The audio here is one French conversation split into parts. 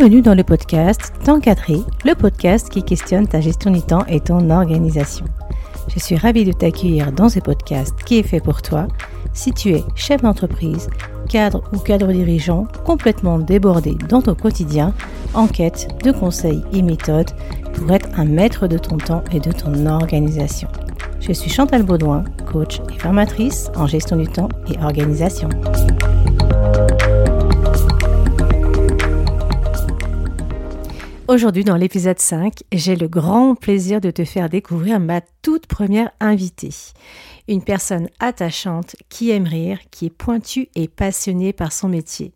Bienvenue dans le podcast Temps cadré, le podcast qui questionne ta gestion du temps et ton organisation. Je suis ravie de t'accueillir dans ce podcast qui est fait pour toi si tu es chef d'entreprise, cadre ou cadre dirigeant complètement débordé dans ton quotidien en quête de conseils et méthodes pour être un maître de ton temps et de ton organisation. Je suis Chantal Baudouin, coach et formatrice en gestion du temps et organisation. Aujourd'hui, dans l'épisode 5, j'ai le grand plaisir de te faire découvrir ma toute première invitée. Une personne attachante qui aime rire, qui est pointue et passionnée par son métier.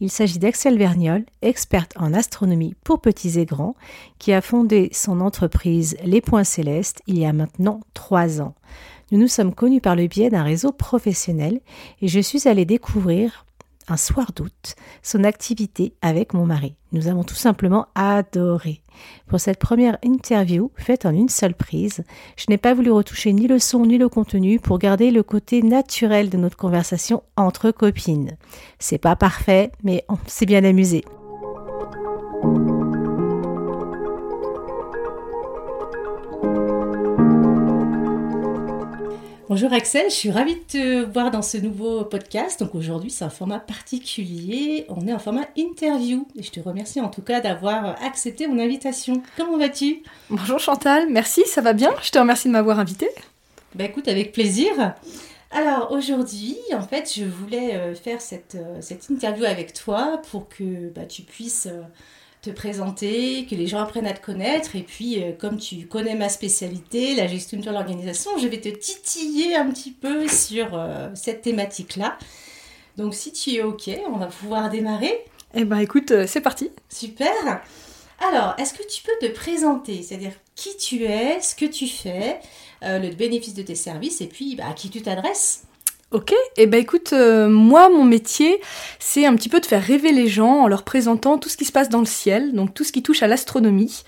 Il s'agit d'Axel Verniol, experte en astronomie pour petits et grands, qui a fondé son entreprise Les Points Célestes il y a maintenant trois ans. Nous nous sommes connus par le biais d'un réseau professionnel et je suis allée découvrir un soir d'août son activité avec mon mari. Nous avons tout simplement adoré. Pour cette première interview faite en une seule prise, je n'ai pas voulu retoucher ni le son ni le contenu pour garder le côté naturel de notre conversation entre copines. C'est pas parfait, mais on s'est bien amusé. Bonjour Axel, je suis ravie de te voir dans ce nouveau podcast. Donc aujourd'hui, c'est un format particulier. On est en format interview. Et je te remercie en tout cas d'avoir accepté mon invitation. Comment vas-tu? Bonjour Chantal, merci, ça va bien. Je te remercie de m'avoir invité. Bah écoute, avec plaisir. Alors aujourd'hui, en fait, je voulais euh, faire cette, euh, cette interview avec toi pour que bah, tu puisses euh, te présenter, que les gens apprennent à te connaître. Et puis, euh, comme tu connais ma spécialité, la gestion de l'organisation, je vais te titiller un petit peu sur euh, cette thématique-là. Donc, si tu es OK, on va pouvoir démarrer. Eh ben, écoute, euh, c'est parti. Super. Alors, est-ce que tu peux te présenter, c'est-à-dire qui tu es, ce que tu fais, le bénéfice de tes services et puis bah, à qui tu t'adresses? Ok, et eh ben écoute, euh, moi mon métier c'est un petit peu de faire rêver les gens en leur présentant tout ce qui se passe dans le ciel, donc tout ce qui touche à l'astronomie.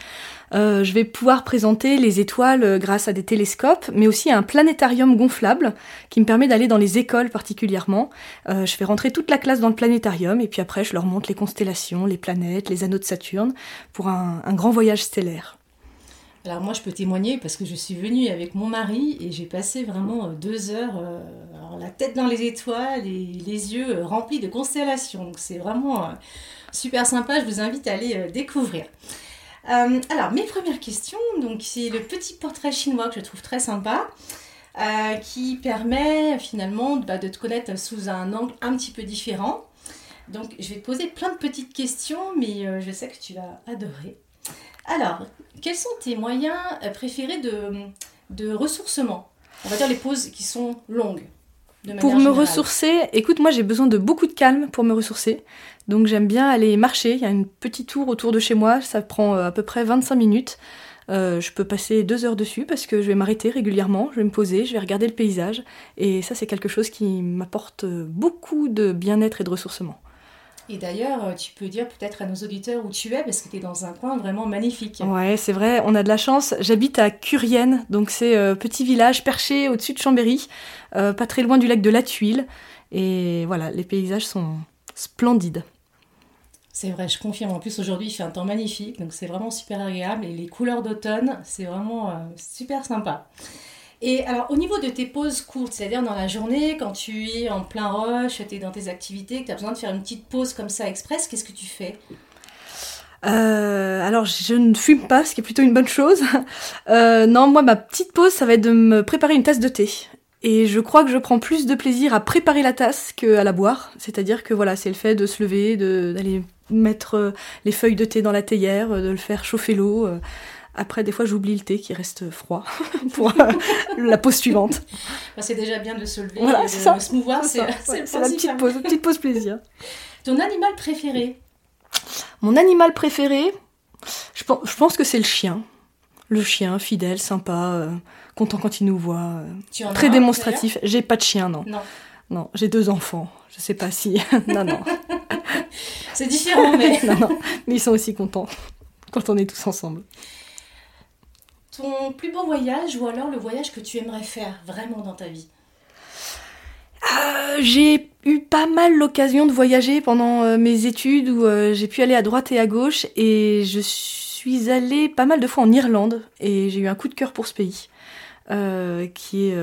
Euh, je vais pouvoir présenter les étoiles euh, grâce à des télescopes, mais aussi un planétarium gonflable qui me permet d'aller dans les écoles particulièrement. je fais rentrer toute la classe dans le planétarium et puis après je leur montre les constellations, les planètes, les anneaux de Saturne pour un grand voyage stellaire. Alors moi, je peux témoigner parce que je suis venue avec mon mari et j'ai passé vraiment euh, deux heures, euh, la tête dans les étoiles et les yeux euh, remplis de constellations. Donc c'est vraiment super sympa. Je vous invite à aller découvrir. alors mes premières questions, donc c'est le petit portrait chinois que je trouve très sympa. qui permet finalement bah, de te connaître sous un angle un petit peu différent. Donc je vais te poser plein de petites questions, mais je sais que tu vas adorer. Alors, quels sont tes moyens euh, préférés de, ressourcement? On va dire les pauses qui sont longues. pour me ressourcer, écoute, moi j'ai besoin de beaucoup de calme pour me ressourcer. Donc j'aime bien aller marcher. Il y a une petite tour autour de chez moi, ça prend euh, à peu près 25 minutes. Euh, je peux passer deux heures dessus parce que je vais m'arrêter régulièrement, je vais me poser, je vais regarder le paysage. Et ça, c'est quelque chose qui m'apporte beaucoup de bien-être et de ressourcement. Et d'ailleurs, euh, tu peux dire peut-être à nos auditeurs où tu es, parce que tu es dans un coin vraiment magnifique. Ouais, c'est vrai, on a de la chance. J'habite à Curienne, donc c'est un euh, petit village perché au-dessus de Chambéry, euh, pas très loin du lac de la Tuile. Et voilà, les paysages sont splendides. C'est vrai, je confirme. En plus, aujourd'hui, il fait un temps magnifique, donc c'est vraiment super agréable. Et les couleurs d'automne, c'est vraiment super sympa. Et alors, au niveau de tes pauses courtes, c'est-à-dire dans la journée, quand tu es en plein rush, tu es dans tes activités, que tu as besoin de faire une petite pause comme ça express, qu'est-ce que tu fais? Euh, alors je ne fume pas, ce qui est plutôt une bonne chose. Euh, non, moi ma petite pause, ça va être de me préparer une tasse de thé. Et je crois que je prends plus de plaisir à préparer la tasse qu'à la boire. C'est-à-dire que voilà, c'est le fait de se lever, d'aller mettre euh, les feuilles de thé dans la théière, de le faire chauffer l'eau. Après, des fois, j'oublie le thé qui reste froid pour euh, la pause suivante. Bah, c'est déjà bien de se lever et de se mouvoir. C'est la petite pause, petite pause plaisir. Ton animal préféré Mon animal préféré, je, pense que c'est le chien. Le chien, fidèle, sympa, euh, content quand il nous voit, euh, très démonstratif. J'ai pas de chien, non. Non. Non, j'ai deux enfants. Je sais pas si. non, non. c'est différent, mais. non, non. Mais ils sont aussi contents quand on est tous ensemble. Ton plus beau voyage ou alors le voyage que tu aimerais faire vraiment dans ta vie euh, J'ai eu pas mal l'occasion de voyager pendant mes études où j'ai pu aller à droite et à gauche et je suis allée pas mal de fois en Irlande et j'ai eu un coup de cœur pour ce pays qui est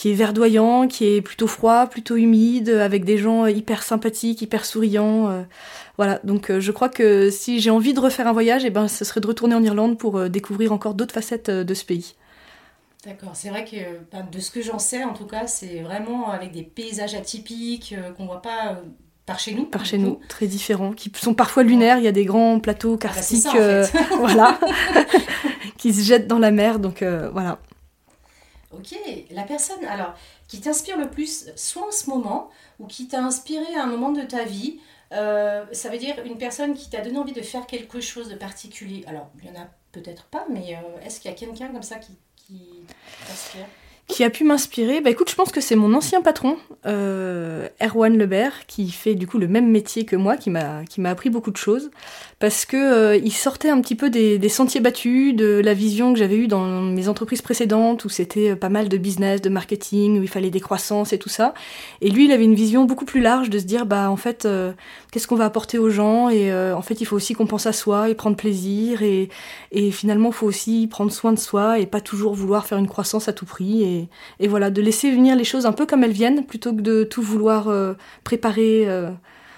qui est verdoyant, qui est plutôt froid, plutôt humide, avec des gens hyper sympathiques, hyper souriants. Euh, voilà, donc euh, je crois que si j'ai envie de refaire un voyage, eh ben, ce serait de retourner en Irlande pour euh, découvrir encore d'autres facettes de ce pays. D'accord, c'est vrai que ben, de ce que j'en sais, en tout cas, c'est vraiment avec des paysages atypiques qu'on voit pas par chez nous. Par chez nous, très différents, qui sont parfois lunaires. Il y a des grands plateaux ah bah, karstiques, voilà, qui se jettent dans la mer. Donc voilà. Ok, la personne alors qui t'inspire le plus, soit en ce moment, ou qui t'a inspiré à un moment de ta vie, euh, ça veut dire une personne qui t'a donné envie de faire quelque chose de particulier. Alors, il y en a peut-être pas, mais euh, est-ce qu'il y a quelqu'un comme ça qui t'inspire? Qui a pu m'inspirer Bah écoute, je pense que c'est mon ancien patron, euh, Erwan Lebert, qui fait du coup le même métier que moi, qui m'a qui m'a appris beaucoup de choses, parce que euh, il sortait un petit peu des, des, sentiers battus, de la vision que j'avais eue dans mes entreprises précédentes, où c'était euh, pas mal de business, de marketing, où il fallait des croissances et tout ça. Et lui, il avait une vision beaucoup plus large de se dire, bah en fait, euh, qu'est-ce qu'on va apporter aux gens Et en fait, il faut aussi qu'on pense à soi et prendre plaisir, et, et finalement, faut aussi prendre soin de soi et pas toujours vouloir faire une croissance à tout prix. Et, et, voilà, de laisser venir les choses un peu comme elles viennent, plutôt que de tout vouloir euh, préparer euh,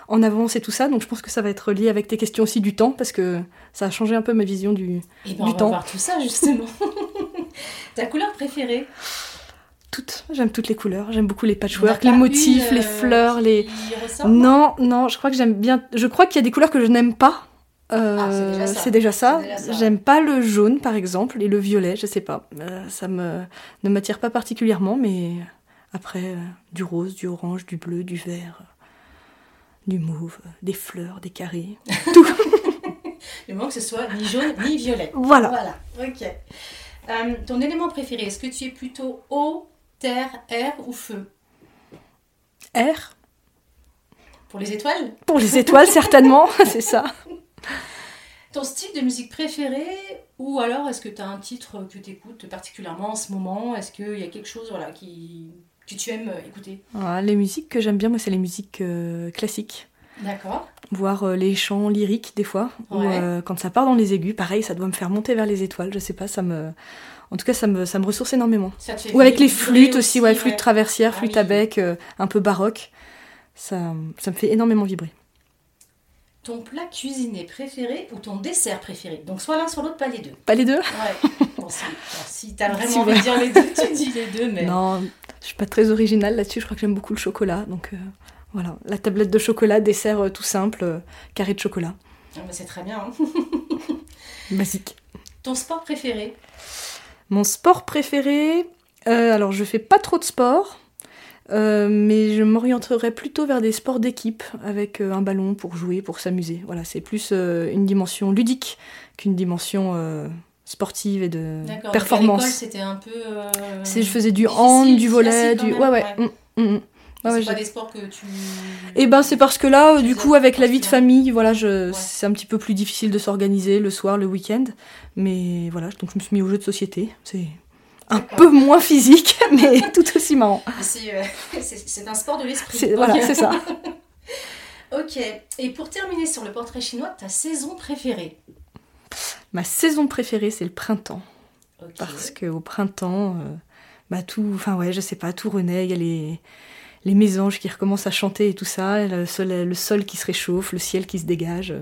en avance et tout ça. Donc je pense que ça va être lié avec tes questions aussi du temps, parce que ça a changé un peu ma vision du, et ben, on va voir tout ça justement. Ta couleur préférée? Toutes, j'aime toutes les couleurs, j'aime beaucoup les patchwork, les motifs, les euh, fleurs, les. Non, non, je crois que j'aime bien. Je crois qu'il y a des couleurs que je n'aime pas, euh, c'est déjà ça. J'aime pas le jaune, par exemple, et le violet, je sais pas. Euh, ça me ne m'attire pas particulièrement, mais après, euh, du rose, du orange, du bleu, du vert, du mauve, des fleurs, des carrés, tout. Le moment que ce soit ni jaune ni violet. Voilà. Voilà, ok. ton élément préféré, est-ce que tu es plutôt eau, terre, air ou feu? Air. Pour les étoiles? Pour les étoiles, certainement, c'est ça. Ton style de musique préféré ou alors est-ce que tu as un titre que tu écoutes particulièrement en ce moment? Est-ce qu'il y a quelque chose voilà, qui, que tu aimes écouter? Ah, Les musiques que j'aime bien, moi, c'est les musiques euh, classiques. D'accord. Voire euh, les chants lyriques des fois. Ou euh, quand ça part dans les aigus, pareil, ça doit me faire monter vers les étoiles. Je sais pas, ça me. En tout cas, ça me, ça me ressource énormément. Ou avec les flûtes aussi, ouais, flûte traversière, ah flûte à bec, un peu baroque. Ça, ça me fait énormément vibrer ton plat cuisiné préféré ou ton dessert préféré? Donc soit l'un, soit l'autre, pas les deux. Pas les deux? Ouais. Bon, si, si t'as vraiment envie de dire les deux, tu dis les deux. Mais... Non, je suis pas très originale là-dessus. Je crois que j'aime beaucoup le chocolat. Donc euh, voilà, la tablette de chocolat, dessert euh, tout simple, euh, carré de chocolat. Ah, bah, c'est très bien. Hein. Basique. Ton sport préféré? Mon sport préféré Alors je fais pas trop de sport. Euh, mais je m'orienterais plutôt vers des sports d'équipe avec euh, un ballon pour jouer, pour s'amuser. Voilà, c'est plus euh, une dimension ludique qu'une dimension sportive et de performance. c'était un peu. je faisais du hand, du volet, du. Ouais, ouais. Mm, mm, mm. c'est pas des sports que tu. Eh ben c'est parce que là, du coup, avec la vie de famille, voilà, je... c'est un petit peu plus difficile de s'organiser le soir, le week-end. Mais voilà, donc je me suis mis au jeu de société. C'est un peu moins physique, mais tout aussi marrant. Euh, c'est un sport de l'esprit. Voilà, c'est ça. ok. Et pour terminer sur le portrait chinois, ta saison préférée? Ma saison préférée, c'est le printemps. Parce qu'au printemps, euh, bah tout, enfin ouais, je sais pas, tout renaît. Il y a les, les mésanges qui recommencent à chanter et tout ça, le sol, le sol qui se réchauffe, le ciel qui se dégage.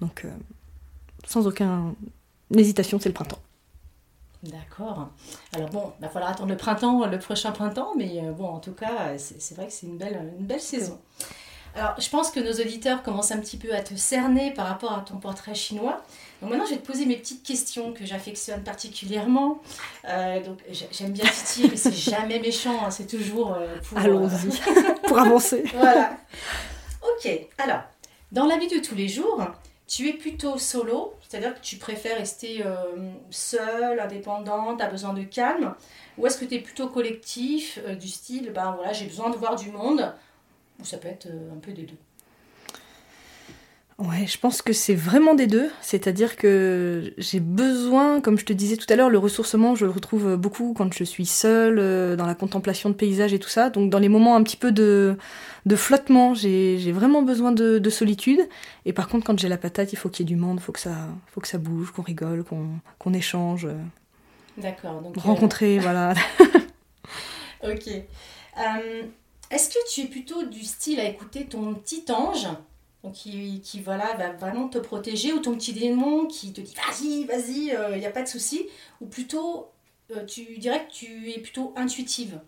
Donc, euh, sans aucune hésitation, c'est le printemps. D'accord. Alors bon, il va falloir attendre le printemps, le prochain printemps, mais euh, bon, en tout cas, c'est vrai que c'est une belle, une belle saison. Alors, je pense que nos auditeurs commencent un petit peu à te cerner par rapport à ton portrait chinois. Donc maintenant, je vais te poser mes petites questions que j'affectionne particulièrement. Euh, donc, j'aime bien titiller, mais c'est jamais méchant, hein, c'est toujours euh, pour... Allons-y, pour avancer. voilà. Ok, alors, dans la vie de tous les jours, tu es plutôt solo, c'est-à-dire que tu préfères rester euh, seule, indépendante, tu as besoin de calme, ou est-ce que tu es plutôt collectif, euh, du style, ben voilà, j'ai besoin de voir du monde, ou ça peut être euh, un peu des deux Ouais, je pense que c'est vraiment des deux. C'est-à-dire que j'ai besoin, comme je te disais tout à l'heure, le ressourcement, je le retrouve beaucoup quand je suis seule, euh, dans la contemplation de paysages et tout ça. Donc dans les moments un petit peu de, de flottement, j'ai vraiment besoin de, de, solitude. Et par contre, quand j'ai la patate, il faut qu'il y ait du monde, il faut que ça, faut que ça bouge, qu'on rigole, qu'on échange. D'accord. Donc rencontrer, voilà. ok. Euh, est-ce que tu es plutôt du style à écouter ton petit ange donc qui, qui, voilà, va vraiment te protéger, ou ton petit démon qui te dit vas-y, vas-y, il euh, n'y a pas de souci, ou plutôt euh, tu dirais que tu es plutôt intuitive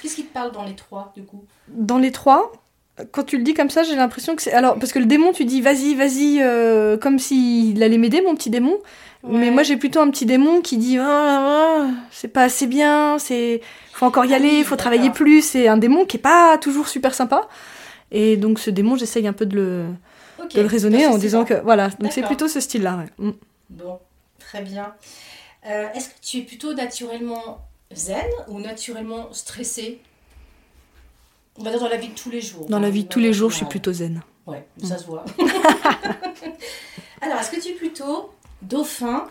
Qu'est-ce qui te parle dans les trois du coup? Dans les trois quand tu le dis comme ça, j'ai l'impression que c'est. Alors, parce que le démon, tu dis vas-y, vas-y, euh, comme s'il allait m'aider, mon petit démon. Mais moi, j'ai plutôt un petit démon qui dit ah, ah, ah, c'est pas assez bien, c'est faut encore y aller, il faut travailler plus. C'est un démon qui est pas toujours super sympa. Et donc ce démon, j'essaye un peu de le, de le raisonner en disant que voilà, donc c'est plutôt ce style-là. Mm. Bon, très bien. Euh, est-ce que tu es plutôt naturellement zen ou naturellement stressé? On va dire dans la vie de tous les jours. Dans la vie de tous les jours, je suis plutôt zen. Ouais, ça se voit. Alors, est-ce que tu es plutôt dauphin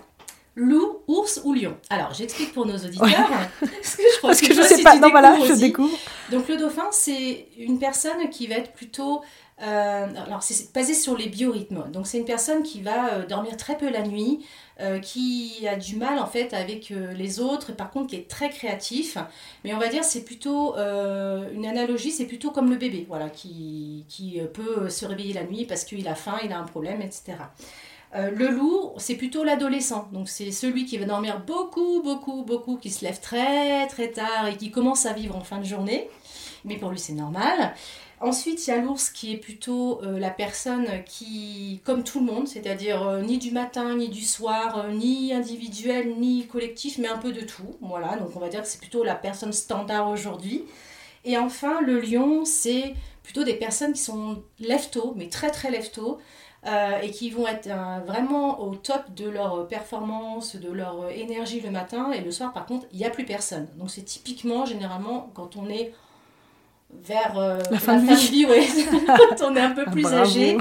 loup, ours ou lion Alors, j'explique pour nos auditeurs. Parce que je, crois que, je sais pas. Non, voilà, je découvre. Donc, le dauphin, c'est une personne qui va être plutôt. Euh, alors, c'est basé sur les biorhythmes. Donc, c'est une personne qui va euh, dormir très peu la nuit, euh, qui a du mal en fait avec les autres, par contre, qui est très créatif. Mais on va dire, c'est plutôt une analogie, c'est plutôt comme le bébé, voilà, qui, qui peut se réveiller la nuit parce qu'il a faim, il a un problème, etc. Euh, le loup, c'est plutôt l'adolescent. Donc c'est celui qui va dormir beaucoup, beaucoup, beaucoup, qui se lève très, très tard et qui commence à vivre en fin de journée. Mais pour lui, c'est normal. Ensuite, il y a l'ours qui est plutôt euh, la personne qui, comme tout le monde, c'est-à-dire euh, ni du matin, ni du soir, ni individuel, ni collectif, mais un peu de tout. Voilà, donc on va dire que c'est plutôt la personne standard aujourd'hui. Et enfin, le lion, c'est plutôt des personnes qui sont lève mais très très lève euh, et qui vont être euh, vraiment au top de leur performance, de leur énergie le matin, et le soir, par contre, il n'y a plus personne. Donc c'est typiquement, généralement, quand on est vers euh, la fin, de vie, quand on est un peu plus âgé,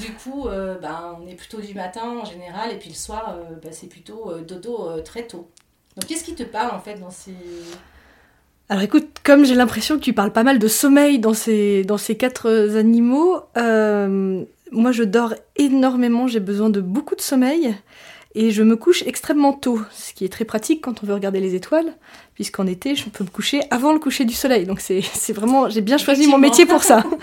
du coup, ben, on est plutôt du matin en général, et puis le soir, ben, c'est plutôt dodo très tôt. Donc qu'est-ce qui te parle en fait dans ces... Alors écoute, comme j'ai l'impression que tu parles pas mal de sommeil dans ces, dans ces quatre animaux, moi je dors énormément, j'ai besoin de beaucoup de sommeil et je me couche extrêmement tôt, ce qui est très pratique quand on veut regarder les étoiles, puisqu'en été je peux me coucher avant le coucher du soleil. Donc c'est vraiment, j'ai bien choisi mon métier pour ça.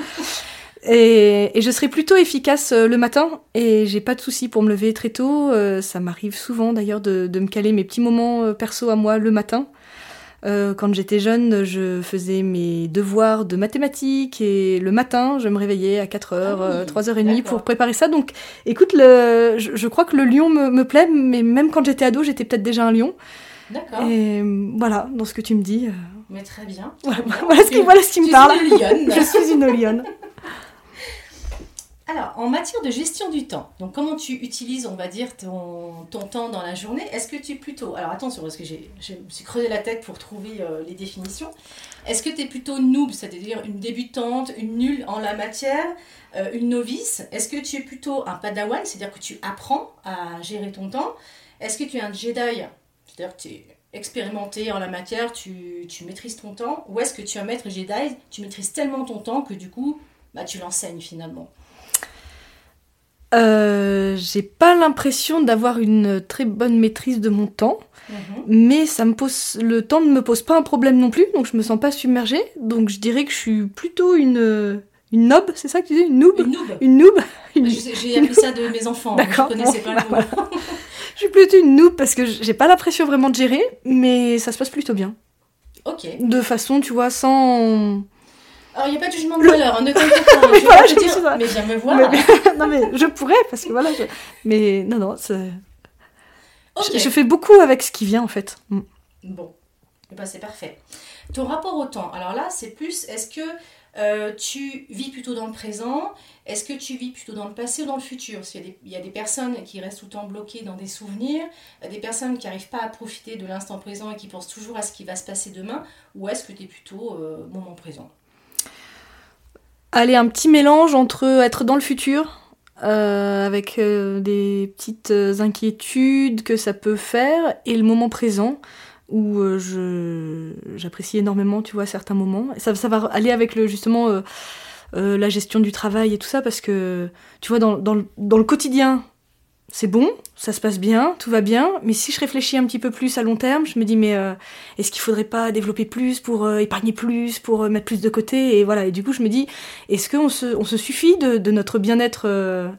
Et, je serai plutôt efficace euh, le matin et j'ai pas de souci pour me lever très tôt. Euh, ça m'arrive souvent d'ailleurs de, me caler mes petits moments euh, perso à moi le matin. Euh, quand j'étais jeune, je faisais mes devoirs de mathématiques et le matin, je me réveillais à 4h, 3h30 pour préparer ça. Donc écoute, le, je, crois que le lion me, me, plaît, mais même quand j'étais ado, j'étais peut-être déjà un lion. D'accord. Et voilà, dans ce que tu me dis. Euh, mais très bien. Voilà, ce qui, voilà ce qui me parle. je suis une lionne. Alors, en matière de gestion du temps, donc comment tu utilises, on va dire, ton, temps dans la journée? Est-ce que tu es plutôt... Alors attention, parce que j'ai, je me suis creusé la tête pour trouver euh, les définitions. Est-ce que tu es plutôt noob, c'est-à-dire une débutante, une nulle en la matière, euh, une novice? Est-ce que tu es plutôt un padawan, c'est-à-dire que tu apprends à gérer ton temps? Est-ce que tu es un Jedi, c'est-à-dire que tu es expérimenté en la matière, tu, tu maîtrises ton temps? Ou est-ce que tu es un maître Jedi, tu maîtrises tellement ton temps que du coup, bah, tu l'enseignes finalement? Euh, j'ai pas l'impression d'avoir une très bonne maîtrise de mon temps, mhm. mais ça me pose le temps ne me pose pas un problème non plus, donc je me sens pas submergée. Donc je dirais que je suis plutôt une une nob, c'est ça que tu dis une noob? Une noob. J'ai appris ça de mes enfants. D'accord. Je connaissais pas le bah mot. je suis plutôt une noob parce que j'ai pas l'impression vraiment de gérer, mais ça se passe plutôt bien. Ok. De façon, tu vois, sans alors, il n'y a pas de jugement de valeur, hein, ne t'inquiète pas. mais, voilà, je dire, mais viens me voir. non, mais je pourrais, parce que voilà. Mais non, non, c'est. Je, fais beaucoup avec ce qui vient, en fait. Mm. Bon, eh ben, c'est parfait. Ton rapport au temps, alors là, c'est plus, est-ce que euh, tu vis plutôt dans le présent? Est-ce que tu vis plutôt dans le passé ou dans le futur? Parce qu'il y, y, a des personnes qui restent tout le temps bloquées dans des souvenirs, des personnes qui n'arrivent pas à profiter de l'instant présent et qui pensent toujours à ce qui va se passer demain, ou est-ce que tu es plutôt euh, moment présent? Aller un petit mélange entre être dans le futur, euh, avec euh, des petites inquiétudes que ça peut faire, et le moment présent où je j'apprécie énormément, tu vois, certains moments. Ça, ça va aller avec le justement la gestion du travail et tout ça, parce que tu vois, dans, dans, dans le quotidien, c'est bon, ça se passe bien, tout va bien, mais si je réfléchis un petit peu plus à long terme, je me dis mais euh, est-ce qu'il faudrait pas développer plus pour euh, épargner plus, pour euh, mettre plus de côté et voilà. Et du coup je me dis est-ce qu'on se, on se suffit de, de notre bien-être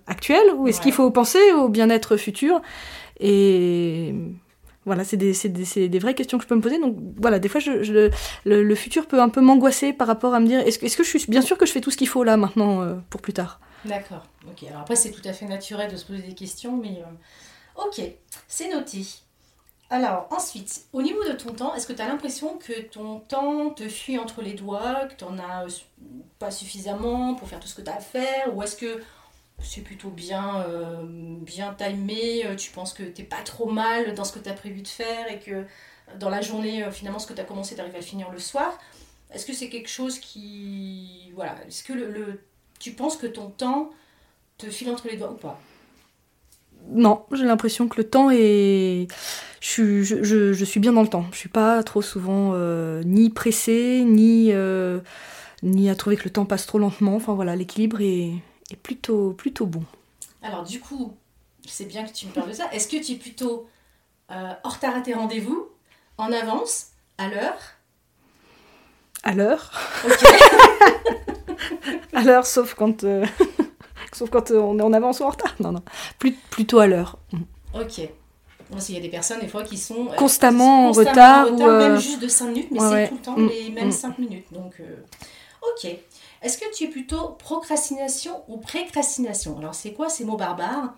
actuel ou est-ce qu'il faut penser au bien-être futur? Et voilà, c'est des, des, des, vraies questions que je peux me poser. Donc voilà, des fois, je, je, le, le, futur peut un peu m'angoisser par rapport à me dire est-ce que, est -ce que je suis bien sûr que je fais tout ce qu'il faut là maintenant pour plus tard? D'accord. Ok. Alors après, c'est tout à fait naturel de se poser des questions, mais euh, ok, c'est noté. Alors ensuite, au niveau de ton temps, est-ce que tu as l'impression que ton temps te fuit entre les doigts, que tu n'en as euh, pas suffisamment pour faire tout ce que tu as à faire, ou est-ce que c'est plutôt bien, euh, bien timé, tu penses que t'es pas trop mal dans ce que tu as prévu de faire et que dans la journée, finalement, ce que tu as commencé, tu arrives à finir le soir? Est-ce que c'est quelque chose qui... Voilà, est-ce que le tu penses que ton temps te file entre les doigts ou pas? Non, j'ai l'impression que le temps est. Je, je, je, suis bien dans le temps. Je suis pas trop souvent euh, ni pressée, ni, euh, ni à trouver que le temps passe trop lentement. Enfin voilà, l'équilibre est, est, plutôt, plutôt bon. Alors du coup, c'est bien que tu me parles de ça. Est-ce que tu es plutôt euh, en retard à tes rendez-vous, en avance, à l'heure? À l'heure. Ok. à l'heure, sauf quand, euh, sauf quand euh, on est en avance ou en retard. Non, non. plutôt à l'heure. Mm. Ok. Il y a des personnes, des fois, qui sont euh, constamment, en retard. ou Même juste de 5 minutes, mais c'est tout le temps mm. les mêmes 5 mm. minutes. Donc, ok. Est-ce que tu es plutôt procrastination ou précrastination? Alors, c'est quoi ces mots barbares?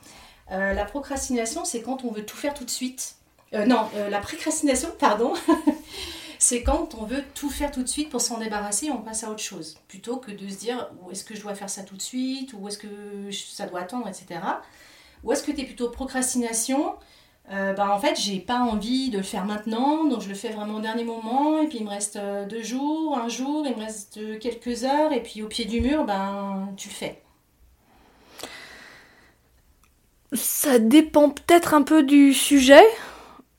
La procrastination, c'est quand on veut tout faire tout de suite. non, la précrastination, pardon. c'est quand on veut tout faire tout de suite pour s'en débarrasser, on passe à autre chose. Plutôt que de se dire, est-ce que je dois faire ça tout de suite, ou est-ce que ça doit attendre, etc. Ou est-ce que tu es plutôt procrastination? Euh, bah, en fait, j'ai pas envie de le faire maintenant, donc je le fais vraiment au dernier moment, et puis il me reste euh, deux jours, un jour, il me reste quelques heures, et puis au pied du mur, ben, tu le fais. Ça dépend peut-être un peu du sujet.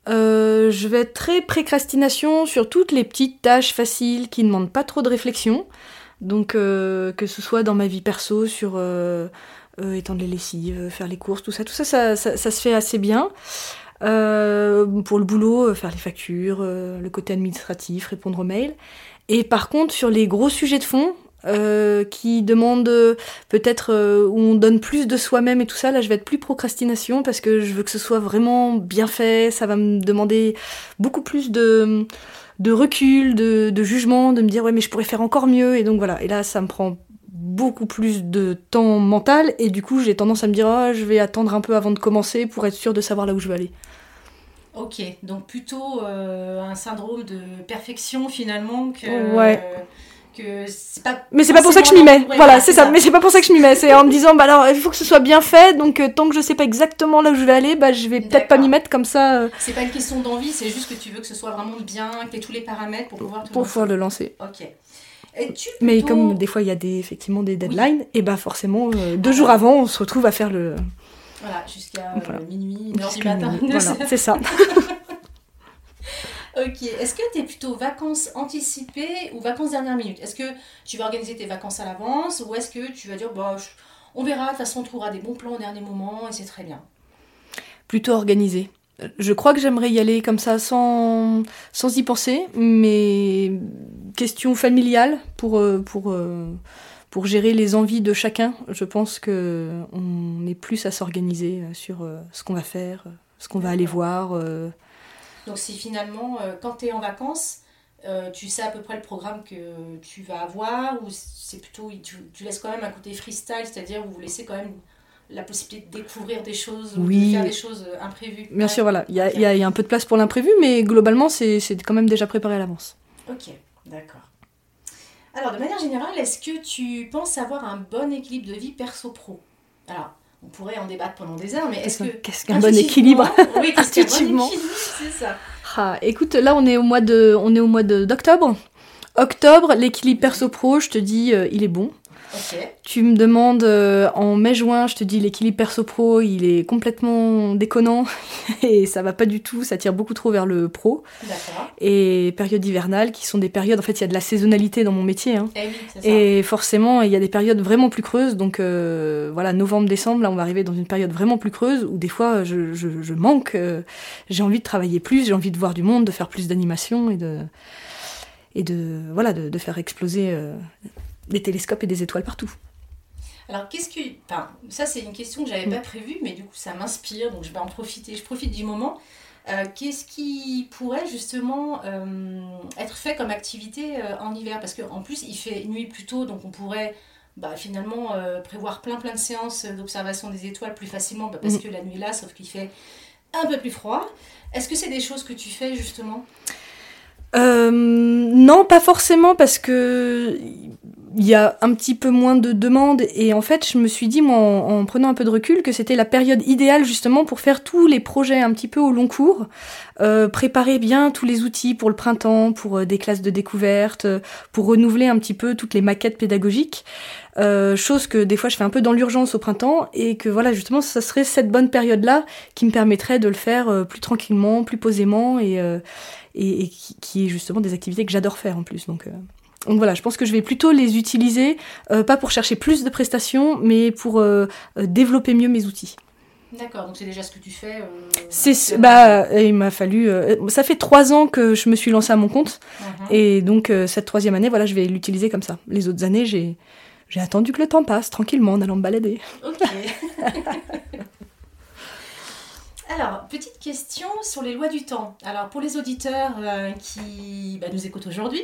Euh, je vais être très précrastination sur toutes les petites tâches faciles qui ne demandent pas trop de réflexion. Donc euh, que ce soit dans ma vie perso, sur euh, étendre les lessives, faire les courses, tout ça, tout ça, ça, ça, ça se fait assez bien. pour le boulot, faire les factures, le côté administratif, répondre aux mails. Et par contre, sur les gros sujets de fond, euh, qui demande euh, peut-être euh, où on donne plus de soi-même et tout ça. Là, je vais être plus procrastination parce que je veux que ce soit vraiment bien fait. Ça va me demander beaucoup plus de, de recul, de, de jugement, de me dire ouais mais je pourrais faire encore mieux. Et donc voilà. Et là, ça me prend beaucoup plus de temps mental et du coup j'ai tendance à me dire oh, je vais attendre un peu avant de commencer pour être sûr de savoir là où je veux aller. Ok, donc plutôt un syndrome de perfection finalement que... Ouais mais c'est pas pour ça que je m'y mets. voilà, c'est ça. Mais c'est pas pour ça que je m'y mets. C'est en me disant, bah alors, il faut que ce soit bien fait. Donc, euh, tant que je sais pas exactement là où je vais aller, bah je vais peut-être pas m'y mettre comme ça. Euh. C'est pas une question d'envie, c'est juste que tu veux que ce soit vraiment bien, que tu aies tous les paramètres pour pouvoir Pour pouvoir le lancer. Ok. Mais comme des fois il y a des, effectivement des deadlines, et bah forcément, euh, deux jours avant, on se retrouve à faire le. Voilà, jusqu'à minuit, une heure du matin. Voilà, c'est ça. Ok. Est-ce que tu es plutôt vacances anticipées ou vacances dernière minute? Est-ce que tu vas organiser tes vacances à l'avance ou est-ce que tu vas dire, bah, on verra, de toute façon, on trouvera des bons plans au dernier moment et c'est très bien? Plutôt organisé. Je crois que j'aimerais y aller comme ça sans, sans y penser, mais question familiale pour, euh, pour, euh, pour gérer les envies de chacun. Je pense qu'on est plus à s'organiser sur euh, ce qu'on va faire, ce qu'on va aller voir. Donc si finalement, euh, quand tu es en vacances, euh, tu sais à peu près le programme que tu vas avoir ou c'est plutôt, tu, laisses quand même un côté freestyle, c'est-à-dire vous laissez quand même la possibilité de découvrir des choses ou de faire des choses euh, imprévues. Bien sûr, voilà, il y, y, a un peu de place pour l'imprévu, mais globalement, c'est quand même déjà préparé à l'avance. Ok, d'accord. Alors, de manière générale, est-ce que tu penses avoir un bon équilibre de vie perso-pro? Alors, on pourrait en débattre pendant des heures, mais est-ce que. Qu'est-ce qu'un bon équilibre Oui, qu'est-ce qu'un bon équilibre C'est ça. Ah, écoute, là, on est au mois de, on est au mois d'octobre. Octobre, l'équilibre perso-pro, je te dis, euh, il est bon. Tu me demandes euh, en mai-juin, je te dis l'équilibre perso-pro, il est complètement déconnant et ça va pas du tout, ça tire beaucoup trop vers le pro. Et période hivernale, qui sont des périodes, en fait, il y a de la saisonnalité dans mon métier. Hein. Eh et, forcément, il y a des périodes vraiment plus creuses. Donc euh, voilà, novembre-décembre, là, on va arriver dans une période vraiment plus creuse où des fois, je, je, manque, euh, j'ai envie de travailler plus, j'ai envie de voir du monde, de faire plus d'animation et de et de voilà de, faire exploser des télescopes et des étoiles partout. Alors, qu'est-ce que. Enfin, ça, c'est une question que j'avais pas prévue, mais du coup, ça m'inspire, donc je vais en profiter. Je profite du moment. Euh, qu'est-ce qui pourrait justement euh, être fait comme activité euh, en hiver? Parce qu'en plus, il fait nuit plus tôt, donc on pourrait bah, finalement prévoir plein plein de séances d'observation des étoiles plus facilement, bah, parce mm. que la nuit est là, sauf qu'il fait un peu plus froid. Est-ce que c'est des choses que tu fais justement? Non, pas forcément parce que il y a un petit peu moins de demandes. Et en fait je me suis dit moi en, prenant un peu de recul que c'était la période idéale justement pour faire tous les projets un petit peu au long cours, euh, préparer bien tous les outils pour le printemps, pour euh, des classes de découverte, pour renouveler un petit peu toutes les maquettes pédagogiques, euh, chose que des fois je fais un peu dans l'urgence au printemps et que voilà justement ça serait cette bonne période là qui me permettrait de le faire euh, plus tranquillement, plus posément et, et, et qui, qui, est justement des activités que j'adore faire en plus. Donc donc voilà, je pense que je vais plutôt les utiliser, euh, pas pour chercher plus de prestations, mais pour euh, euh, développer mieux mes outils. D'accord, donc c'est déjà ce que tu fais. c'est bah, il m'a fallu. ça fait trois ans que je me suis lancée à mon compte, uh-huh. et donc cette troisième année, voilà, je vais l'utiliser comme ça. Les autres années, j'ai j'ai attendu que le temps passe tranquillement en allant me balader. Ok. Alors, petite question sur les lois du temps. Alors, pour les auditeurs qui bah, nous écoutent aujourd'hui,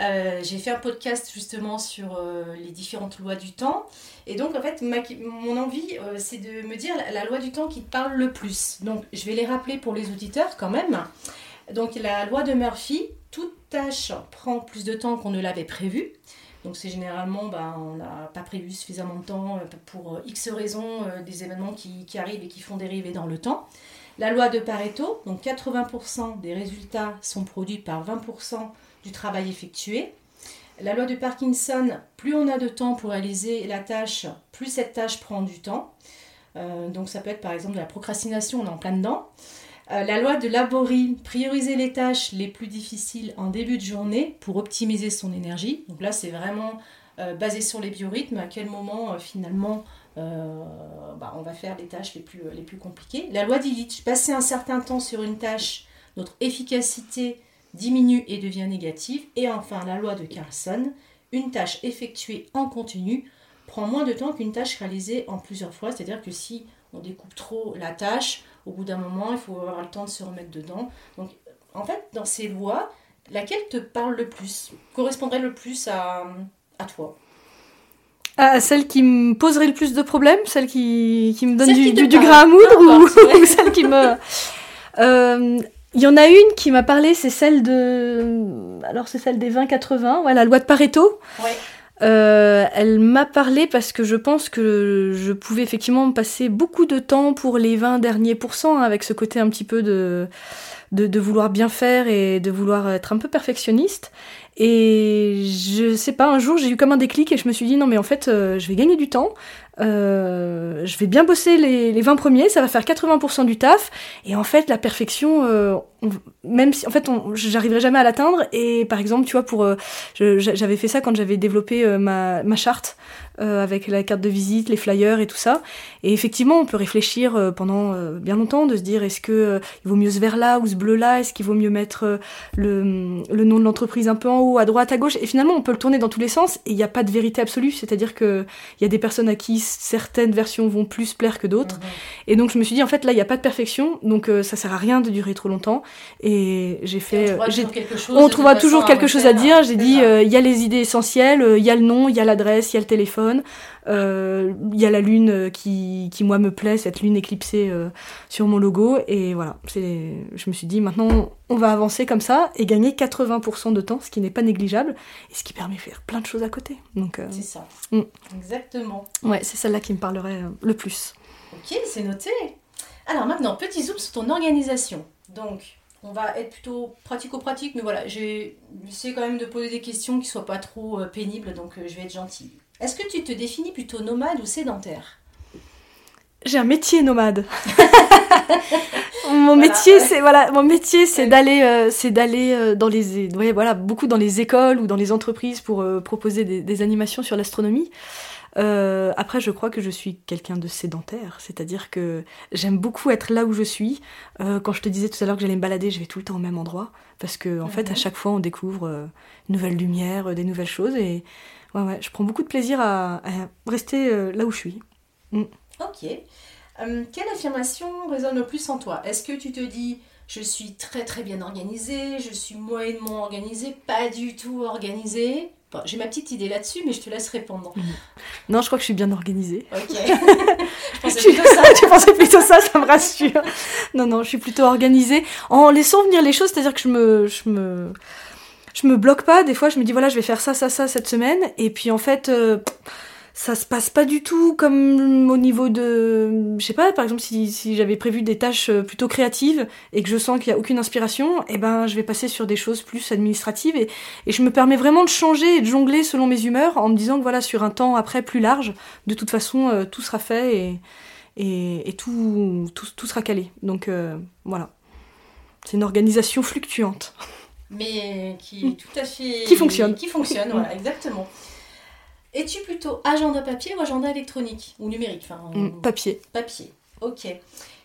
euh, j'ai fait un podcast justement sur euh, les différentes lois du temps. Et donc, en fait, mon envie, euh, c'est de me dire la, loi du temps qui parle le plus. Donc, je vais les rappeler pour les auditeurs quand même. Donc, la loi de Murphy, toute tâche prend plus de temps qu'on ne l'avait prévu. Donc, c'est généralement, ben, on n'a pas prévu suffisamment de temps pour X raisons, des événements qui, arrivent et qui font dériver dans le temps. La loi de Pareto, donc 80% des résultats sont produits par 20% du travail effectué. La loi de Parkinson, plus on a de temps pour réaliser la tâche, plus cette tâche prend du temps. Euh, donc ça peut être par exemple de la procrastination, on est en plein dedans. Euh, la loi de Laborie, prioriser les tâches les plus difficiles en début de journée pour optimiser son énergie. Donc là c'est vraiment euh, basé sur les biorhythmes, à quel moment finalement bah, on va faire les tâches les plus, les plus compliquées? La loi d'Illich, passer un certain temps sur une tâche, notre efficacité diminue et devient négative. Et enfin, la loi de Carlson, une tâche effectuée en continu prend moins de temps qu'une tâche réalisée en plusieurs fois. C'est-à-dire que si on découpe trop la tâche, au bout d'un moment, il faut avoir le temps de se remettre dedans. Donc, en fait, dans ces lois, laquelle te parle le plus Correspondrait le plus à, à toi? À celle qui me poserait le plus de problèmes, celle qui, qui me donne du, du, grain à moudre ou, celle qui me... Euh, il y en a une qui m'a parlé, c'est celle de. Alors, c'est celle des 20-80, ouais, la loi de Pareto. Ouais. Euh, elle m'a parlé parce que je pense que je pouvais effectivement passer beaucoup de temps pour les 20 derniers pourcents, hein, avec ce côté un petit peu de, de, vouloir bien faire et de vouloir être un peu perfectionniste. Et je sais pas, un jour j'ai eu comme un déclic et je me suis dit non mais en fait euh, je vais gagner du temps, euh, je vais bien bosser les, les 20 premiers, ça va faire 80% du taf. Et en fait, la perfection, euh, même si en fait, j'arriverai jamais à l'atteindre. Et par exemple, tu vois, pour, euh, j'avais fait ça quand j'avais développé ma, ma charte avec la carte de visite, les flyers et tout ça. Et effectivement, on peut réfléchir pendant bien longtemps de se dire est-ce que il vaut mieux ce vert-là ou ce bleu-là? Est-ce qu'il vaut mieux mettre le, le nom de l'entreprise un peu en haut, à droite, à gauche? Et finalement, on peut le tourner dans tous les sens et il n'y a pas de vérité absolue. C'est-à-dire que il y a des personnes à qui certaines versions vont plus plaire que d'autres. Mhm. Et donc, je me suis dit en fait là, il n'y a pas de perfection, donc ça sert à rien de durer trop longtemps. Et j'ai fait. on trouvera toujours quelque chose à dire. J'ai dit il y a les idées essentielles, il y a le nom, il y a l'adresse, il y a le téléphone euh, il y a la lune euh, qui, qui, moi, me plaît, cette lune éclipsée euh, sur mon logo. Et voilà, je me suis dit, maintenant, on va avancer comme ça et gagner 80% de temps, ce qui n'est pas négligeable, et ce qui permet de faire plein de choses à côté. Donc, c'est ça. Mm. Exactement. Ouais, c'est celle-là qui me parlerait le plus. Ok, c'est noté. Alors maintenant, petit zoom sur ton organisation. Donc, on va être plutôt pratico-pratique, mais voilà, j'essaie quand même de poser des questions qui soient pas trop pénibles, donc je vais être gentille. Est-ce que tu te définis plutôt nomade ou sédentaire? J'ai un métier nomade. mon métier, c'est voilà, mon métier, c'est d'aller, euh, c'est d'aller euh, dans les, ouais, voilà, beaucoup dans les écoles ou dans les entreprises pour euh, proposer des, animations sur l'astronomie. Après, je crois que je suis quelqu'un de sédentaire, c'est-à-dire que j'aime beaucoup être là où je suis. quand je te disais tout à l'heure que j'allais me balader, je vais tout le temps au même endroit parce que en fait, à mhm. chaque fois, on découvre une nouvelle lumière, des nouvelles choses et ouais, ouais, je prends beaucoup de plaisir à, rester là où je suis. Mm. Ok. Euh, quelle affirmation résonne le plus en toi? Est-ce que tu te dis je suis très très bien organisée, je suis moyennement organisée, pas du tout organisée? J'ai ma petite idée là-dessus, mais je te laisse répondre. Non, je crois que je suis bien organisée. Ok. je pensais plutôt ça. tu pensais plutôt ça, ça me rassure. Non, non, je suis plutôt organisée en laissant venir les choses, c'est-à-dire que je me, je me, je me bloque pas. Des fois, je me dis voilà, je vais faire ça, ça, ça cette semaine, et puis en fait. Euh, ça se passe pas du tout comme au niveau de je sais pas par exemple si, si j'avais prévu des tâches euh, plutôt créatives et que je sens qu'il y a aucune inspiration et eh ben je vais passer sur des choses plus administratives et, et je me permets vraiment de changer et de jongler selon mes humeurs en me disant que voilà sur un temps après plus large de toute façon euh, tout sera fait et, et, et tout, tout, tout sera calé. Donc euh, voilà. C'est une organisation fluctuante. Mais qui est tout à fait qui fonctionne. qui fonctionne voilà exactement es-tu plutôt agenda papier ou agenda électronique Ou numérique enfin, mm, Papier. Papier, ok.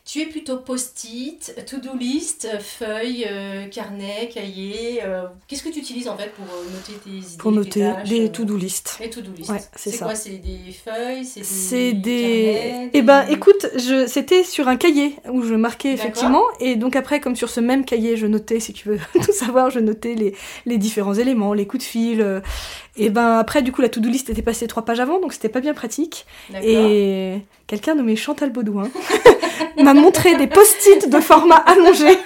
Tu es plutôt post-it, to-do list, feuille, euh, carnet, cahier. Euh, qu'est-ce que tu utilises en fait pour euh, noter tes idées Pour noter des to-do list. Les to-do list. Ouais, c'est quoi C'est des feuilles C'est des. Eh ben, écoute, je... c'était sur un cahier où je marquais effectivement. Et donc après, comme sur ce même cahier, je notais, si tu veux tout savoir, je notais les, les différents éléments, les coups de fil. Et ben après, du coup, la to-do list était passée trois pages avant, donc c'était pas bien pratique. Et quelqu'un nommé Chantal Baudouin m'a montré des post-it de format allongé.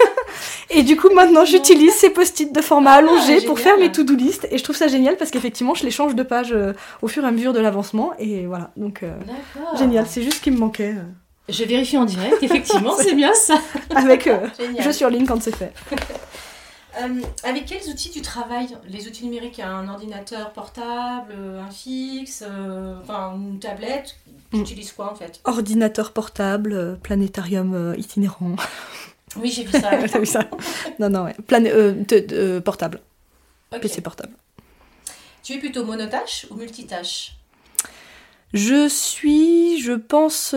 et du coup, maintenant, j'utilise ces post-it de format ah, allongé pour faire mes to-do list. Et je trouve ça génial parce qu'effectivement, je les change de page euh, au fur et à mesure de l'avancement. Et voilà, donc euh, génial. C'est juste ce qui me manquait. Euh. Je vérifie en direct, effectivement, c'est bien ça. Avec je surligne quand c'est fait. avec quels outils tu travailles Les outils numériques, un ordinateur portable, un fixe, enfin une tablette tu mm. utilises quoi en fait Ordinateur portable, euh, planétarium euh, itinérant. Oui, j'ai vu ça. T'as vu ça Non, non, ouais. Euh, portable. PC portable. Tu es plutôt monotâche ou multitâche je suis, je pense,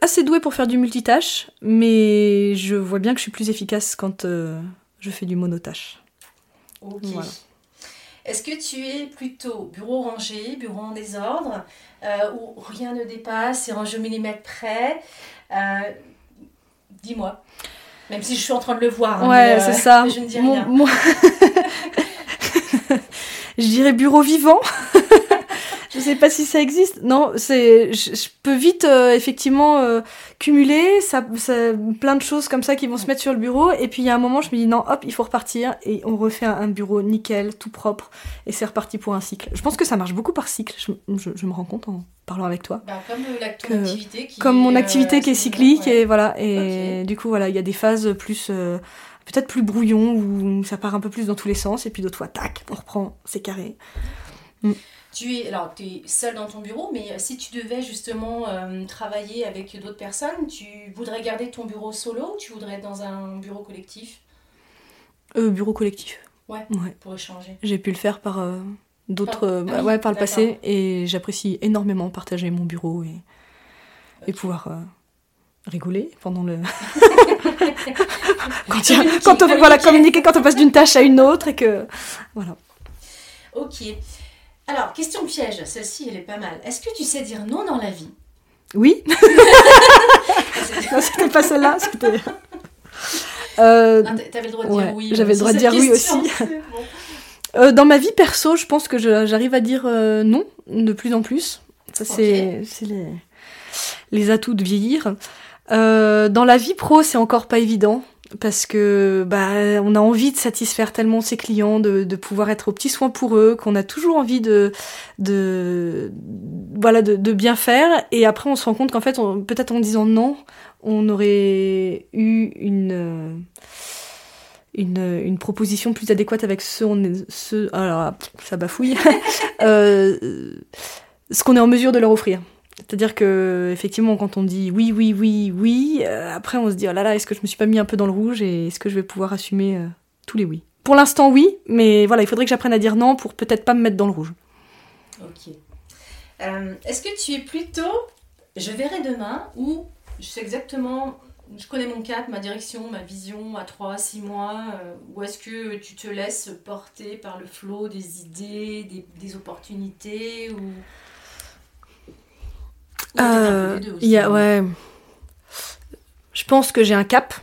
assez douée pour faire du multitâche, mais je vois bien que je suis plus efficace quand je fais du monotâche. Ok. Est-ce que tu es plutôt bureau rangé, bureau en désordre, euh, où rien ne dépasse, c'est rangé au millimètre près euh, Dis-moi. Même si je suis en train de le voir. Hein, ouais, c'est euh, ça. Je ne dis rien. je dirais bureau vivant. je sais pas si ça existe. Non, c'est, je, peux vite euh, effectivement euh, cumuler ça, ça, plein de choses comme ça qui vont se mettre sur le bureau. Et puis il y a un moment, je me dis non, hop, il faut repartir et on refait un, bureau nickel, tout propre, et c'est reparti pour un cycle. Je pense que ça marche beaucoup par cycle. Je, je, me rends compte en parlant avec toi. Bah, comme ton activité qui comme mon activité qui est cyclique et voilà. Et du coup voilà, il y a des phases plus euh, peut-être plus brouillon où ça part un peu plus dans tous les sens et puis d'autres fois tac, on reprend, c'est carré. Mm. Tu es, alors, tu es seul dans ton bureau, mais euh, si tu devais justement euh, travailler avec d'autres personnes, tu voudrais garder ton bureau solo ou tu voudrais être dans un bureau collectif? Euh, Bureau collectif. Ouais, pour échanger. J'ai pu le faire par d'autres, ah bah ouais, par le passé, et j'apprécie énormément partager mon bureau et, et pouvoir rigoler pendant le. quand, on, voilà, communiquer quand on passe d'une tâche à une autre et que. Voilà. Ok. Alors, question piège, celle-ci, elle est pas mal. Est-ce que tu sais dire non dans la vie? Oui. c'était pas celle-là, c'était. Euh, T'avais le droit de dire oui. J'avais le droit de dire oui aussi. Euh, dans ma vie perso, je pense que j'arrive à dire euh, non de plus en plus. Ça, c'est les, les, atouts de vieillir. Dans la vie pro, c'est encore pas évident parce que bah on a envie de satisfaire tellement ses clients, de, pouvoir être au petit soin pour eux, qu'on a toujours envie de de voilà de, bien faire. Et après on se rend compte qu'en fait peut-être en disant non, on aurait eu une une, proposition plus adéquate avec ce, on est, ce alors ça bafouille, euh, ce qu'on est en mesure de leur offrir. C'est-à-dire que effectivement, quand on dit oui, oui, oui, oui, euh, après on se dit oh là là, est-ce que je me suis pas mis un peu dans le rouge et est-ce que je vais pouvoir assumer euh, tous les oui? Pour l'instant, oui, mais voilà, il faudrait que j'apprenne à dire non pour peut-être pas me mettre dans le rouge. Ok. Euh, est-ce que tu es plutôt je verrai demain ou je sais exactement, je connais mon cap, ma direction, ma vision à 3, 6 mois, ou est-ce que tu te laisses porter par le flot des idées, des, des opportunités ou euh, y a, ouais. Je pense que j'ai un cap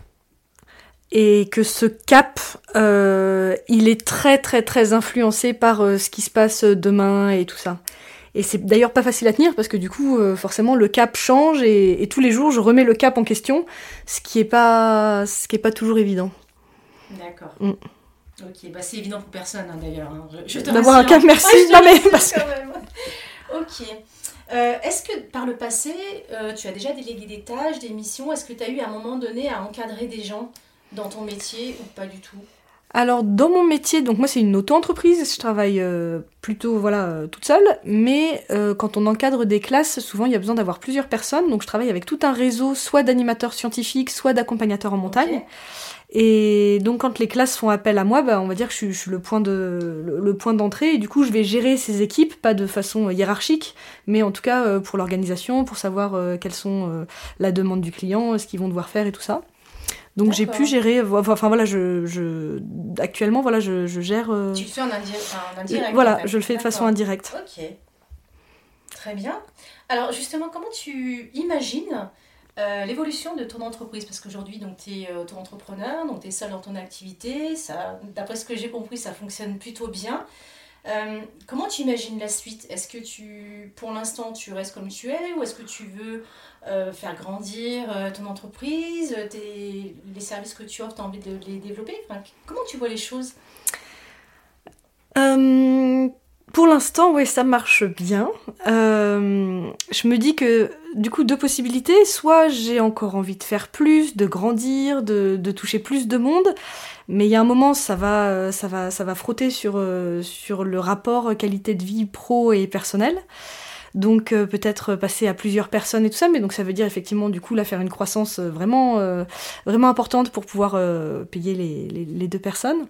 et que ce cap, euh, il est très très très influencé par euh, ce qui se passe demain et tout ça. Et c'est d'ailleurs pas facile à tenir parce que du coup, euh, forcément, le cap change et, tous les jours, je remets le cap en question, ce qui est pas, ce qui est pas toujours évident. D'accord. Mm. Ok, bah c'est évident pour personne hein, d'ailleurs. Hein. D'avoir un cap, merci. non mais parce que... Ok. Euh, est-ce que par le passé, euh, tu as déjà délégué des tâches, des missions? Est-ce que tu as eu à un moment donné à encadrer des gens dans ton métier ou pas du tout? Alors dans mon métier, donc moi c'est une auto-entreprise, je travaille euh, plutôt voilà toute seule, mais quand on encadre des classes, souvent il y a besoin d'avoir plusieurs personnes, donc je travaille avec tout un réseau soit d'animateurs scientifiques, soit d'accompagnateurs en montagne. Et donc quand les classes font appel à moi, bah, on va dire que je suis, le point de le, point d'entrée et du coup je vais gérer ces équipes, pas de façon hiérarchique, mais en tout cas euh, pour l'organisation, pour savoir euh, quelles sont euh, la demande du client, ce qu'ils vont devoir faire et tout ça. Donc j'ai pu gérer, enfin voilà, je, je actuellement voilà, je, je gère. Tu le fais en, indirect. Voilà, je le fais de façon indirecte. Ok, très bien. Alors justement, comment tu imagines euh, l'évolution de ton entreprise, parce qu'aujourd'hui, tu es euh, auto-entrepreneur, donc tu es seul dans ton activité, d'après ce que j'ai compris, ça fonctionne plutôt bien. Euh, comment tu imagines la suite? Est-ce que tu, pour l'instant, tu restes comme tu es ou est-ce que tu veux faire grandir ton entreprise Les services que tu offres, tu as envie de les développer? Comment tu vois les choses? Pour l'instant, oui, ça marche bien. Euh, je me dis que, du coup, deux possibilités. Soit j'ai encore envie de faire plus, de grandir, de, toucher plus de monde, mais il y a un moment, ça va, ça va, ça va frotter sur, euh, sur le rapport qualité de vie pro et personnel. Donc euh, peut-être passer à plusieurs personnes et tout ça, mais donc ça veut dire effectivement du coup là faire une croissance vraiment, vraiment importante pour pouvoir payer les deux personnes.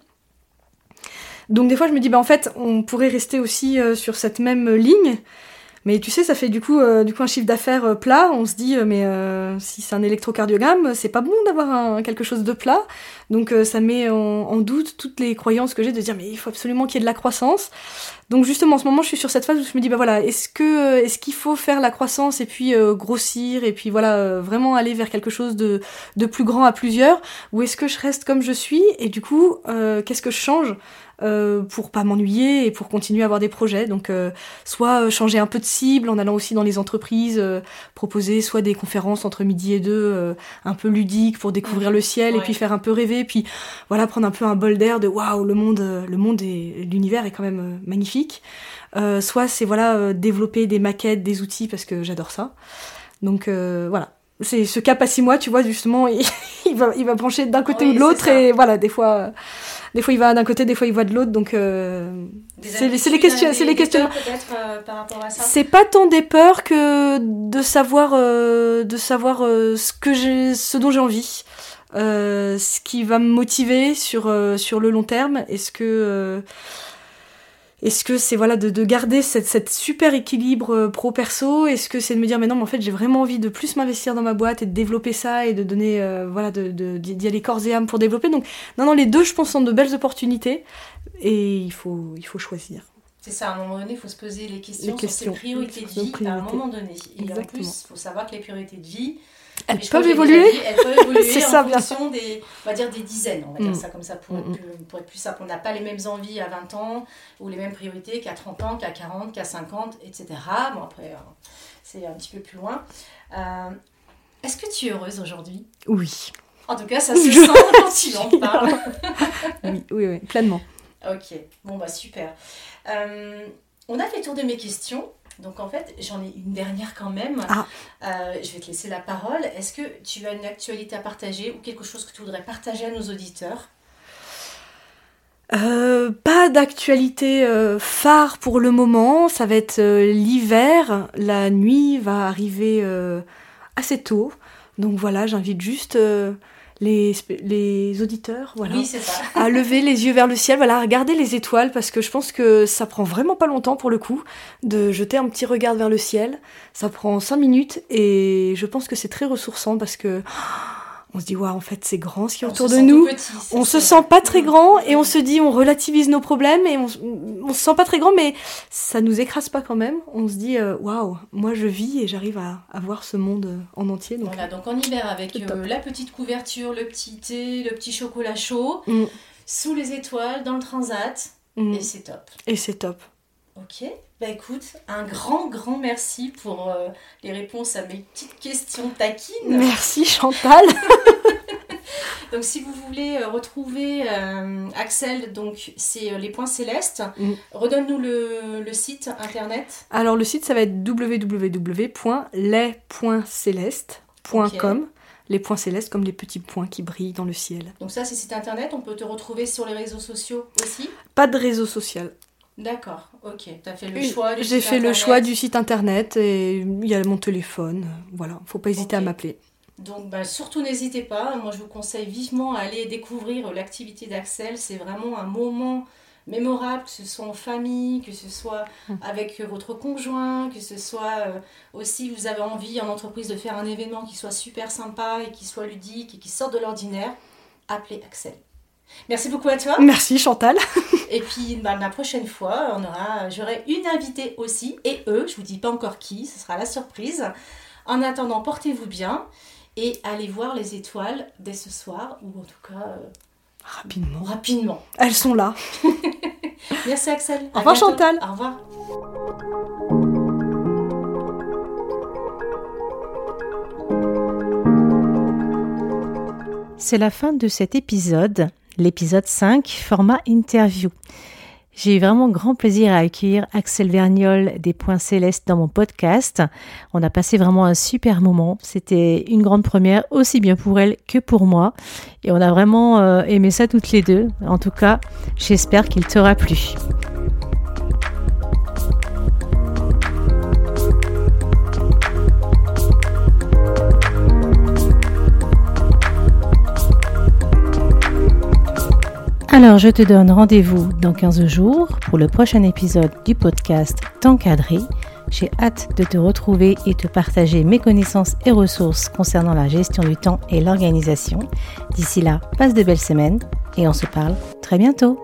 Donc des fois je me dis bah en fait on pourrait rester aussi euh, sur cette même ligne. Mais tu sais, ça fait du coup, euh, du coup un chiffre d'affaires euh, plat. On se dit, mais si c'est un électrocardiogramme, c'est pas bon d'avoir quelque chose de plat. Donc ça met en, doute toutes les croyances que j'ai de dire, mais il faut absolument qu'il y ait de la croissance. Donc justement, en ce moment, je suis sur cette phase où je me dis, bah voilà, est-ce qu'il faut faire la croissance et puis grossir et puis voilà, vraiment aller vers quelque chose de plus grand à plusieurs, ou est-ce que je reste comme je suis? Et du coup, qu'est-ce que je change? Euh, pour pas m'ennuyer et pour continuer à avoir des projets. Donc euh, soit euh, changer un peu de cible en allant aussi dans les entreprises, proposer soit des conférences entre midi et deux, un peu ludiques pour découvrir le ciel et puis faire un peu rêver, puis voilà prendre un peu un bol d'air de waouh le monde, le monde et l'univers est quand même magnifique. soit c'est voilà développer des maquettes, des outils parce que j'adore ça. Donc voilà, c'est ce cap à six mois, tu vois, justement, il, va, il va brancher d'un côté ou de l'autre, et voilà, des fois, des fois il va d'un côté, des fois il va de l'autre, donc euh, c'est les questions, c'est les questions. Euh, c'est pas tant des peurs que de savoir, euh, de savoir ce que j'ai, ce dont j'ai envie, ce qui va me motiver sur sur le long terme. Est-ce que est-ce que c'est voilà de, garder cette, super équilibre euh, pro-perso? Est-ce que c'est de me dire mais non mais en fait j'ai vraiment envie de plus m'investir dans ma boîte et de développer ça et de donner euh, voilà de, d'y aller corps et âme pour développer? Donc non non les deux je pense sont de belles opportunités et il faut il faut choisir. C'est ça, à un moment donné, il faut se poser les questions, sur ses priorités de vie à un moment donné. Et en plus, il faut savoir que les priorités de vie, elles peuvent évoluer. elles peuvent évoluer en fonction des, on va dire des dizaines, on va dire mm. ça comme ça pour, mm, être mm. plus, pour être plus simple. On n'a pas les mêmes envies à 20 ans ou les mêmes priorités qu'à 30 ans, qu'à 40, qu'à 50, etc. Bon, après, euh, c'est un petit peu plus loin. Euh, est-ce que tu es heureuse aujourd'hui? Oui. En tout cas, ça se sent quand tu en parles. oui, oui, oui, pleinement. Ok, bon, bah super. Euh, on a fait le tour de mes questions. Donc en fait, j'en ai une dernière quand même. Ah. Euh, je vais te laisser la parole. Est-ce que tu as une actualité à partager ou quelque chose que tu voudrais partager à nos auditeurs? Euh, pas d'actualité euh, phare pour le moment. Ça va être l'hiver. La nuit va arriver assez tôt. Donc voilà, j'invite juste les, les auditeurs voilà, à lever les yeux vers le ciel, voilà, à regarder les étoiles parce que je pense que ça prend vraiment pas longtemps pour le coup de jeter un petit regard vers le ciel. Ça prend cinq minutes et je pense que c'est très ressourçant parce que on se dit waouh en fait c'est grand ce qui est autour de nous. on se sent pas très grand et on se dit on relativise nos problèmes et on, on se sent pas très grand mais ça nous écrase pas quand même. On se dit euh, waouh moi je vis et j'arrive à, à, voir ce monde euh, en entier donc voilà donc en hiver avec euh, la petite couverture le petit thé le petit chocolat chaud mm. sous les étoiles dans le transat mm. et c'est top. Et c'est top ok bah écoute, un grand, grand merci pour euh, les réponses à mes petites questions taquines. Merci Chantal. donc si vous voulez euh, retrouver euh, Axel, donc c'est les points célestes. Mm. Redonne-nous le, le, site internet. Alors le site ça va être www.lespointscélestes.com. Les points célestes comme les petits points qui brillent dans le ciel. Donc ça c'est site internet, on peut te retrouver sur les réseaux sociaux aussi Pas de réseau social. D'accord, ok. Tu as fait le choix du J'ai fait le choix du site internet et il y a mon téléphone. Voilà, faut pas hésiter à m'appeler. Donc bah, surtout n'hésitez pas. Moi je vous conseille vivement à aller découvrir l'activité d'Axel. C'est vraiment un moment mémorable, que ce soit en famille, que ce soit hum. avec votre conjoint, que ce soit euh, aussi vous avez envie en entreprise de faire un événement qui soit super sympa et qui soit ludique et qui sorte de l'ordinaire. Appelez Axel. Merci beaucoup à toi. Merci Chantal. et puis bah, la prochaine fois, on aura, j'aurai une invitée aussi, et eux, je vous dis pas encore qui, ce sera la surprise. En attendant, portez-vous bien et allez voir les étoiles dès ce soir, ou en tout cas... Euh, rapidement. Rapidement. Elles sont là. Merci Axel. Au revoir Chantal. Au revoir. C'est la fin de cet épisode l'épisode 5, format interview. J'ai eu vraiment grand plaisir à accueillir Axel Verniol des Points Célestes dans mon podcast. On a passé vraiment un super moment. C'était une grande première, aussi bien pour elle que pour moi. Et on a vraiment euh, aimé ça toutes les deux. En tout cas, j'espère qu'il t'aura plu. Alors, je te donne rendez-vous dans 15 jours pour le prochain épisode du podcast Temps cadré. J'ai hâte de te retrouver et te partager mes connaissances et ressources concernant la gestion du temps et l'organisation. D'ici là, passe de belles semaines et on se parle très bientôt.